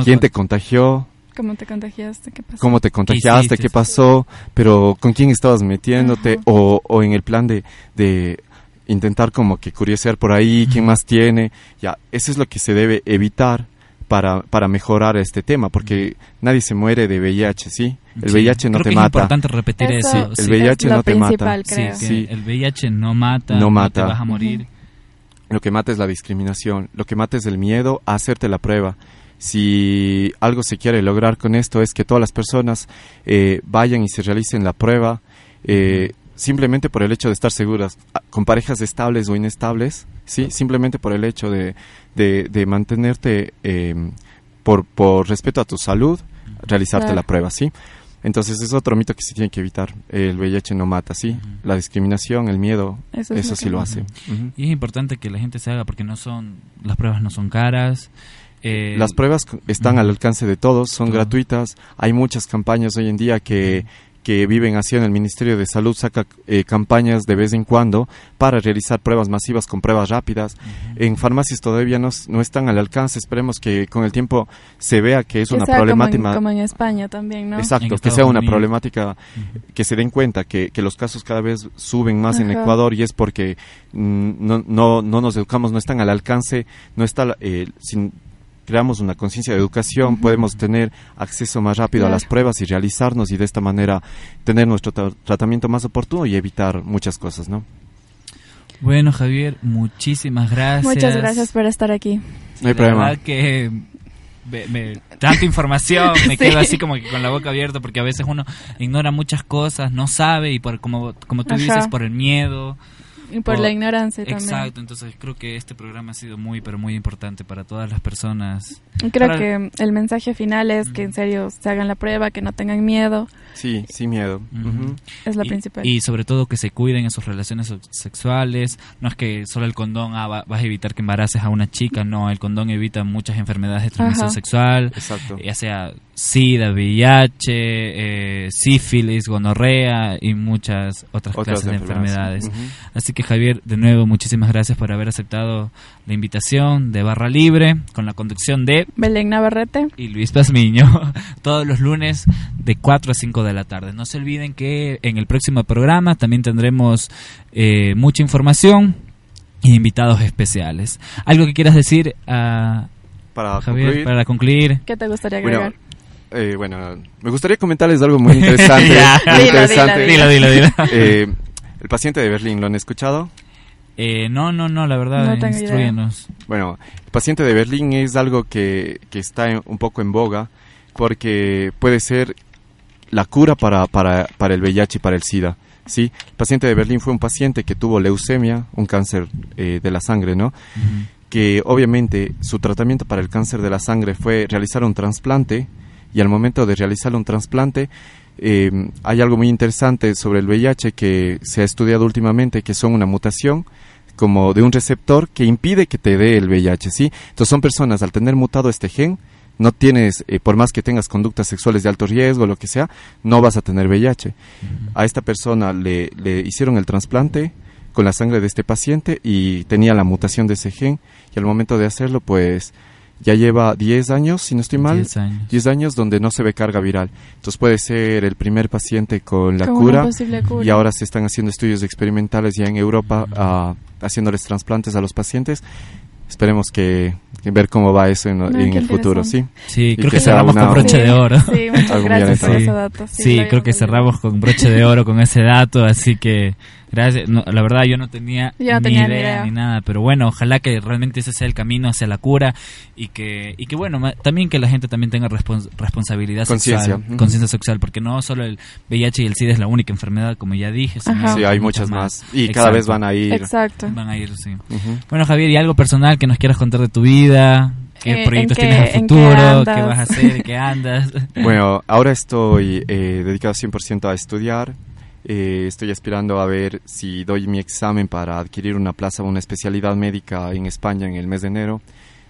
¿Quién te contagió? ¿Cómo te contagiaste? ¿Qué pasó? ¿Cómo te contagiaste? ¿Qué, pasó? Pero ¿con quién estabas metiéndote? O, o, en el plan de, de intentar como que curiosear por ahí, quién más tiene. Ya, eso es lo que se debe evitar para, para mejorar este tema, porque nadie se muere de VIH, ¿sí? El VIH no te mata. Es importante repetir eso. El VIH no te mata. Sí, El VIH no mata, no, mata. te vas a morir. Lo que mata es la discriminación, lo que mata es el miedo a hacerte la prueba. Si algo se quiere lograr con esto es que todas las personas eh, vayan y se realicen la prueba, eh, simplemente por el hecho de estar seguras, ah, con parejas estables o inestables, sí, simplemente por el hecho de, de, mantenerte em, por, por respeto a tu salud, realizarte la prueba, sí. Entonces es otro mito que se tiene que evitar. El VIH no mata, sí. La discriminación, el miedo, eso, sí lo hace. Y es importante que la gente se haga porque no son, las pruebas no son caras. Eh, las pruebas están al alcance de todos, son gratuitas. Hay muchas campañas hoy en día que, que viven así en el Ministerio de Salud saca eh, campañas de vez en cuando para realizar pruebas masivas con pruebas rápidas. En farmacias todavía no, no, están al alcance. Esperemos que con el tiempo se vea que es una problemática. Como en, España también, ¿no? Exacto, que sea una problemática, que se den cuenta que, que, los casos cada vez suben más en Ecuador y es porque mm, no, no, no nos educamos, no están al alcance, no está eh, sin creamos una conciencia de educación, podemos tener acceso más rápido a las pruebas y realizarnos y de esta manera tener nuestro tratamiento más oportuno y evitar muchas cosas, ¿no? Bueno, Javier, muchísimas gracias. Muchas gracias por estar aquí. No hay problema. que tanta información, me quedo así como que con la boca abierta porque a veces uno ignora muchas cosas, no sabe y por como como tú dices por el miedo y por, la ignorancia también. Exacto, entonces creo que este programa ha sido muy, pero muy importante para todas las personas. Creo que el mensaje final es que en serio se hagan la prueba, que no tengan miedo. Sí, sin miedo. Es la principal. Y sobre todo que se cuiden en sus relaciones sexuales. No es que solo el condón ah, va, vas a evitar que embaraces a una chica, no, el condón evita muchas enfermedades de transmisión sexual. Exacto. Ya sea SIDA, VIH, eh, sífilis, gonorrea y muchas otras, clases de enfermedades. Así que Javier, de nuevo, muchísimas gracias por haber aceptado la invitación de Barra Libre con la conducción de Belén Navarrete y Luis Pazmiño todos los lunes de 4 a 5 de la tarde. No se olviden que en el próximo programa también tendremos eh, mucha información e invitados especiales. ¿Algo que quieras decir a para Javier concluir. para concluir? ¿Qué te gustaría agregar? Eh, bueno, me gustaría comentarles algo muy interesante. Dilo, dilo, dilo. Eh, el paciente de Berlín, ¿lo han escuchado? Eh, no, no, no, la verdad, No instruyenos. Bueno, el paciente de Berlín es algo que, que está en- un poco en boga porque puede ser la cura para, para, para el VIH y para el SIDA. ¿sí? El paciente de Berlín fue un paciente que tuvo leucemia, un cáncer eh, de la sangre, ¿no? Que obviamente su tratamiento para el cáncer de la sangre fue realizar un trasplante y al momento de realizar un trasplante eh, hay algo muy interesante sobre el VIH que se ha estudiado últimamente, que son una mutación como de un receptor que impide que te dé el VIH, ¿sí? Entonces son personas, al tener mutado este gen, no tienes, eh, por más que tengas conductas sexuales de alto riesgo, lo que sea, no vas a tener VIH. A esta persona le, le hicieron el trasplante con la sangre de este paciente y tenía la mutación de ese gen y al momento de hacerlo, pues ya lleva 10 años, si no estoy mal, 10 años. 10 años donde no se ve carga viral. Entonces puede ser el primer paciente con la cura, posible cura. y ahora se están haciendo estudios experimentales ya en Europa ah, haciéndoles trasplantes a los pacientes. Esperemos que, que ver cómo va eso en, el futuro, ¿sí? Sí, Y creo que, cerramos una- con broche de oro. Sí, muchas gracias por ese dato. Sí, creo que cerramos con broche de oro con ese dato, así que gracias. No, la verdad yo no tenía, Yo no ni, tenía ni idea, idea. ni nada, pero bueno, ojalá que realmente ese sea el camino hacia la cura y que y que bueno, ma- también que la gente también tenga respons- responsabilidad Conciencia. sexual, conciencia sexual, porque no solo el VIH y el SIDA es la única enfermedad, como ya dije. Sí, hay muchas más. Y cada vez van a ir. Exacto. Van a ir, sí. Bueno, Javier, ¿y algo personal que nos quieras contar de tu vida? ¿Qué Eh, proyectos ¿en qué- tienes al en qué futuro? ¿Qué vas a hacer? ¿Qué andas? Bueno, ahora estoy eh, dedicado 100% a estudiar. Eh, estoy aspirando a ver si doy mi examen para adquirir una plaza o una especialidad médica en España en el mes de enero.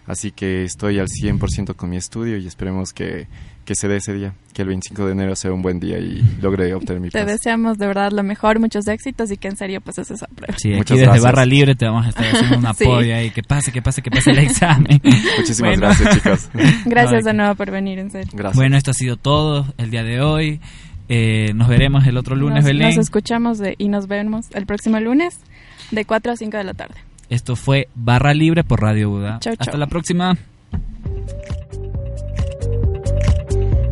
Así que estoy al 100% con mi estudio y esperemos que, que se dé ese día, que el 25 de enero sea un buen día y logre obtener mi Te plaza. deseamos de verdad lo mejor, muchos éxitos y que en serio pues esa prueba. Sí, aquí Muchas desde gracias. Barra Libre te vamos a estar haciendo un Sí. apoyo ahí. Que pase, que pase, que pase el examen. Muchísimas gracias, chicos. Gracias No, de nuevo por venir, en serio. Gracias. Bueno, esto ha sido todo el día de hoy. Eh, nos veremos el otro lunes, nos, Belén. nos escuchamos de- y nos vemos el próximo lunes de 4 a 5 de la tarde. Esto fue Barra Libre por Radio Buda. Chau, Hasta chau. la próxima.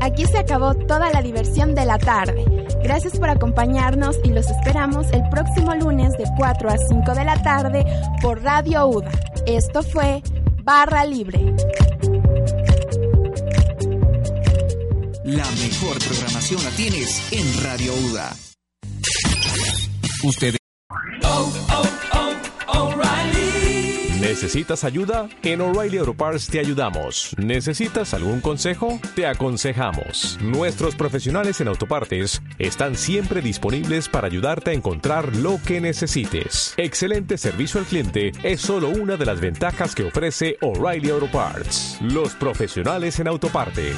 Aquí se acabó toda la diversión de la tarde. Gracias por acompañarnos y los esperamos el próximo lunes de 4 a 5 de la tarde por Radio UDA. Esto fue Barra Libre. La mejor programación la tienes en Radio UDA. Usted ¿Necesitas ayuda? En O'Reilly Auto Parts te ayudamos. ¿Necesitas algún consejo? Te aconsejamos. Nuestros profesionales en autopartes están siempre disponibles para ayudarte a encontrar lo que necesites. Excelente servicio al cliente es solo una de las ventajas que ofrece O'Reilly Auto Parts. Los profesionales en autopartes.